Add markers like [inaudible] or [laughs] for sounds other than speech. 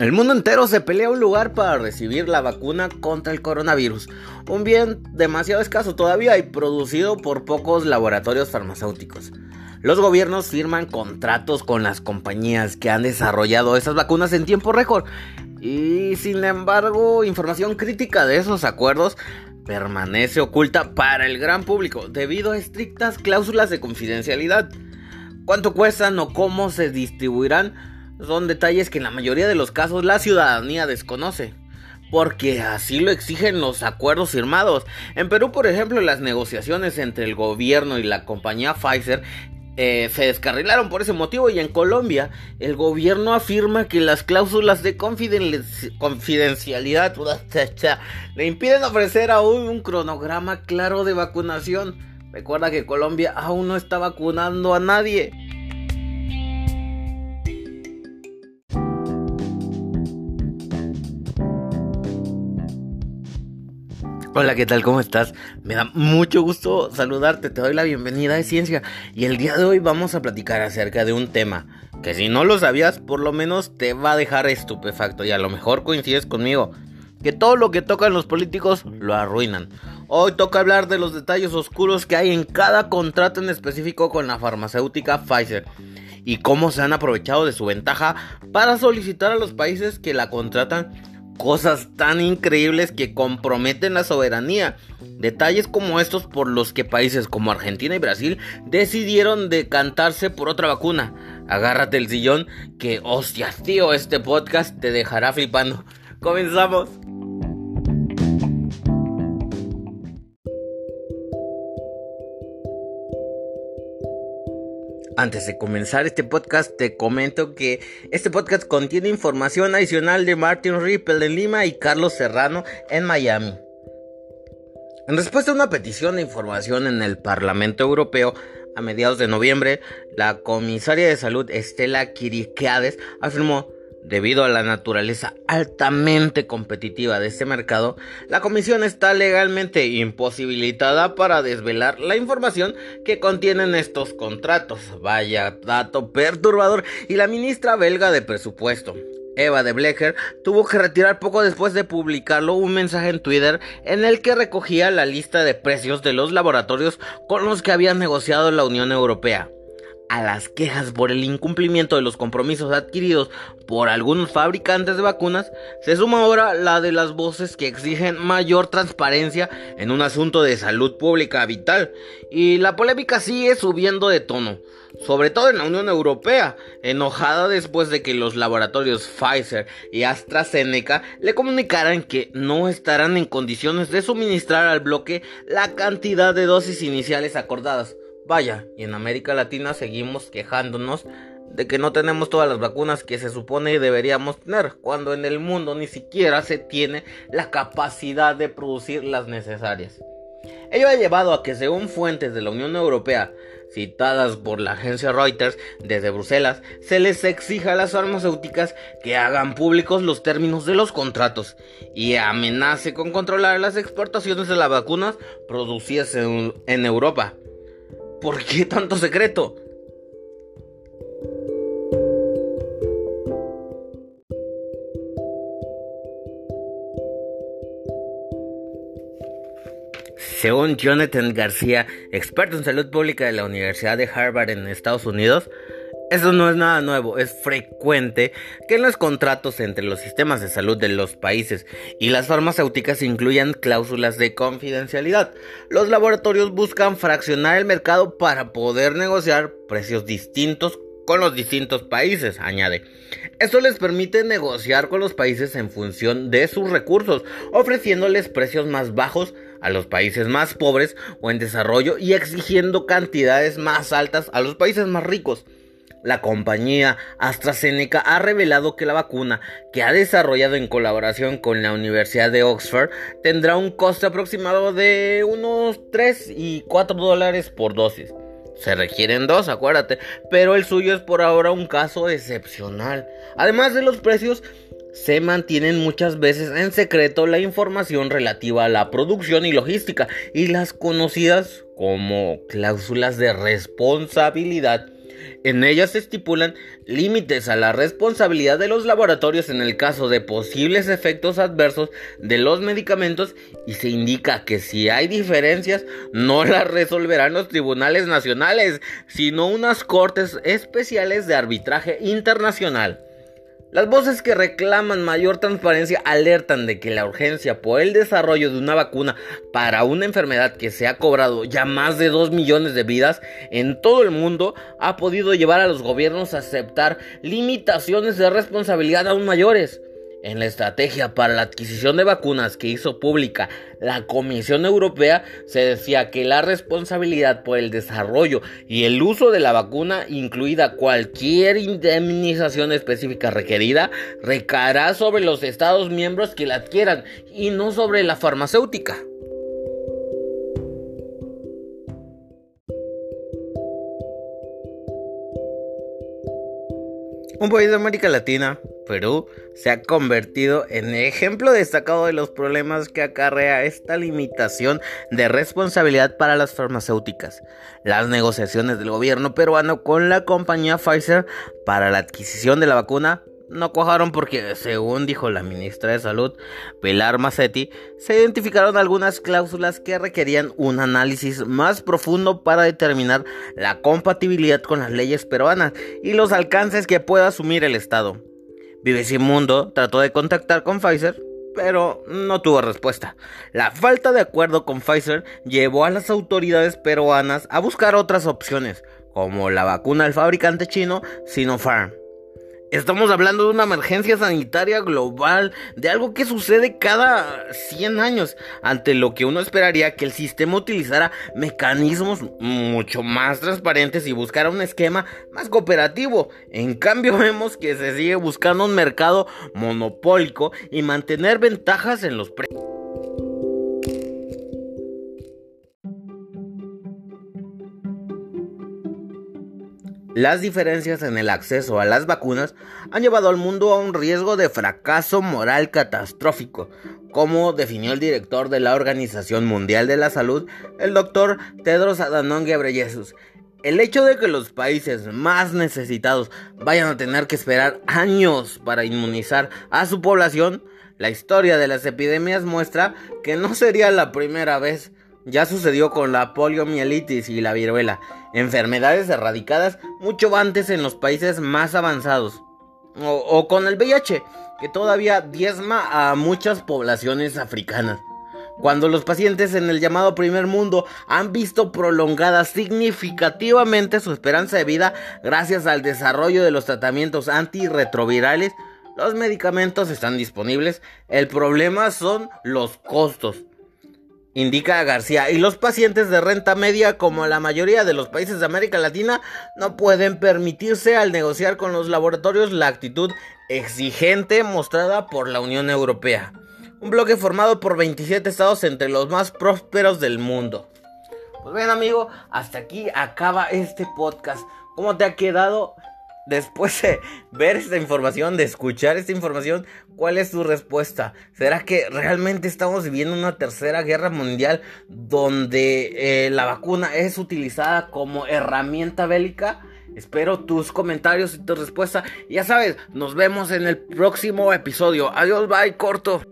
El mundo entero se pelea un lugar para recibir la vacuna contra el coronavirus, un bien demasiado escaso todavía y producido por pocos laboratorios farmacéuticos. Los gobiernos firman contratos con las compañías que han desarrollado esas vacunas en tiempo récord y sin embargo información crítica de esos acuerdos permanece oculta para el gran público debido a estrictas cláusulas de confidencialidad. ¿Cuánto cuestan o cómo se distribuirán? Son detalles que en la mayoría de los casos la ciudadanía desconoce. Porque así lo exigen los acuerdos firmados. En Perú, por ejemplo, las negociaciones entre el gobierno y la compañía Pfizer eh, se descarrilaron por ese motivo y en Colombia el gobierno afirma que las cláusulas de confidencialidad [laughs] le impiden ofrecer aún un cronograma claro de vacunación. Recuerda que Colombia aún no está vacunando a nadie. Hola, ¿qué tal? ¿Cómo estás? Me da mucho gusto saludarte, te doy la bienvenida de Ciencia y el día de hoy vamos a platicar acerca de un tema que si no lo sabías, por lo menos te va a dejar estupefacto y a lo mejor coincides conmigo, que todo lo que tocan los políticos lo arruinan. Hoy toca hablar de los detalles oscuros que hay en cada contrato en específico con la farmacéutica Pfizer y cómo se han aprovechado de su ventaja para solicitar a los países que la contratan cosas tan increíbles que comprometen la soberanía. Detalles como estos por los que países como Argentina y Brasil decidieron decantarse por otra vacuna. Agárrate el sillón que, hostias tío, este podcast te dejará flipando. Comenzamos. Antes de comenzar este podcast te comento que este podcast contiene información adicional de Martin Ripple en Lima y Carlos Serrano en Miami. En respuesta a una petición de información en el Parlamento Europeo, a mediados de noviembre, la comisaria de salud Estela Kirikiades afirmó Debido a la naturaleza altamente competitiva de este mercado, la comisión está legalmente imposibilitada para desvelar la información que contienen estos contratos. Vaya dato perturbador. Y la ministra belga de presupuesto, Eva de Blecher, tuvo que retirar poco después de publicarlo un mensaje en Twitter en el que recogía la lista de precios de los laboratorios con los que había negociado la Unión Europea a las quejas por el incumplimiento de los compromisos adquiridos por algunos fabricantes de vacunas, se suma ahora la de las voces que exigen mayor transparencia en un asunto de salud pública vital. Y la polémica sigue subiendo de tono, sobre todo en la Unión Europea, enojada después de que los laboratorios Pfizer y AstraZeneca le comunicaran que no estarán en condiciones de suministrar al bloque la cantidad de dosis iniciales acordadas. Vaya, y en América Latina seguimos quejándonos de que no tenemos todas las vacunas que se supone deberíamos tener, cuando en el mundo ni siquiera se tiene la capacidad de producir las necesarias. Ello ha llevado a que según fuentes de la Unión Europea, citadas por la agencia Reuters desde Bruselas, se les exija a las farmacéuticas que hagan públicos los términos de los contratos y amenace con controlar las exportaciones de las vacunas producidas en, en Europa. ¿Por qué tanto secreto? Según Jonathan García, experto en salud pública de la Universidad de Harvard en Estados Unidos, eso no es nada nuevo, es frecuente que en los contratos entre los sistemas de salud de los países y las farmacéuticas incluyan cláusulas de confidencialidad. Los laboratorios buscan fraccionar el mercado para poder negociar precios distintos con los distintos países, añade. Esto les permite negociar con los países en función de sus recursos, ofreciéndoles precios más bajos a los países más pobres o en desarrollo y exigiendo cantidades más altas a los países más ricos. La compañía AstraZeneca ha revelado que la vacuna, que ha desarrollado en colaboración con la Universidad de Oxford, tendrá un coste aproximado de unos 3 y 4 dólares por dosis. Se requieren dos, acuérdate, pero el suyo es por ahora un caso excepcional. Además de los precios, se mantienen muchas veces en secreto la información relativa a la producción y logística y las conocidas como cláusulas de responsabilidad En ellas se estipulan límites a la responsabilidad de los laboratorios en el caso de posibles efectos adversos de los medicamentos y se indica que si hay diferencias no [laughs] las resolverán los tribunales nacionales, sino unas cortes especiales de arbitraje internacional. Las voces que reclaman mayor transparencia alertan de que la urgencia por el desarrollo de una vacuna para una enfermedad que se ha cobrado ya más de 2 millones de vidas en todo el mundo ha podido llevar a los gobiernos a aceptar limitaciones de responsabilidad aún mayores. En la estrategia para la adquisición de vacunas que hizo pública la Comisión Europea se decía que la responsabilidad por el desarrollo y el uso de la vacuna, incluida cualquier indemnización específica requerida, recaerá sobre los Estados miembros que la adquieran y no sobre la farmacéutica. Un país de América Latina, Perú, se ha convertido en ejemplo destacado de los problemas que acarrea esta limitación de responsabilidad para las farmacéuticas. Las negociaciones del gobierno peruano con la compañía Pfizer para la adquisición de la vacuna no cuajaron porque, según dijo la ministra de Salud, Pilar Macetti, se identificaron algunas cláusulas que requerían un análisis más profundo para determinar la compatibilidad con las leyes peruanas y los alcances que pueda asumir el Estado. BBC Mundo trató de contactar con Pfizer, pero no tuvo respuesta. La falta de acuerdo con Pfizer llevó a las autoridades peruanas a buscar otras opciones, como la vacuna del fabricante chino Sinopharm. Estamos hablando de una emergencia sanitaria global, de algo que sucede cada 100 años, ante lo que uno esperaría que el sistema utilizara mecanismos mucho más transparentes y buscara un esquema más cooperativo. En cambio [laughs] vemos que se sigue buscando un mercado monopólico y mantener ventajas en los precios. Las diferencias en el acceso a las vacunas han llevado al mundo a un riesgo de fracaso moral catastrófico, como definió el director de la Organización Mundial de la Salud, el doctor Tedros Adhanom Ghebreyesus. El hecho de que los países más necesitados vayan a tener que esperar años para inmunizar a su población, la historia de las epidemias muestra que no sería la primera vez. Ya sucedió con la poliomielitis y la viruela, enfermedades erradicadas mucho antes en los países más avanzados. O, con el VIH, que todavía diezma a muchas poblaciones africanas. Cuando los pacientes en el llamado primer mundo han visto prolongada significativamente su esperanza de vida gracias al desarrollo de los tratamientos antirretrovirales, los medicamentos están disponibles. El problema son los costos indica García, y los pacientes de renta media, como la mayoría de los países de América Latina, no pueden permitirse al negociar con los laboratorios la actitud exigente mostrada por la Unión Europea. Un bloque formado por 27 estados entre los más prósperos del mundo. Pues bien amigo, hasta aquí acaba este podcast. ¿Cómo te ha quedado? después de ver esta información, de escuchar esta información, ¿cuál es tu respuesta? ¿Será que realmente estamos viviendo una tercera guerra mundial donde eh, la vacuna es utilizada como herramienta bélica? Espero tus comentarios y tu respuesta. Ya sabes, nos vemos en el próximo episodio. Adiós, bye, corto.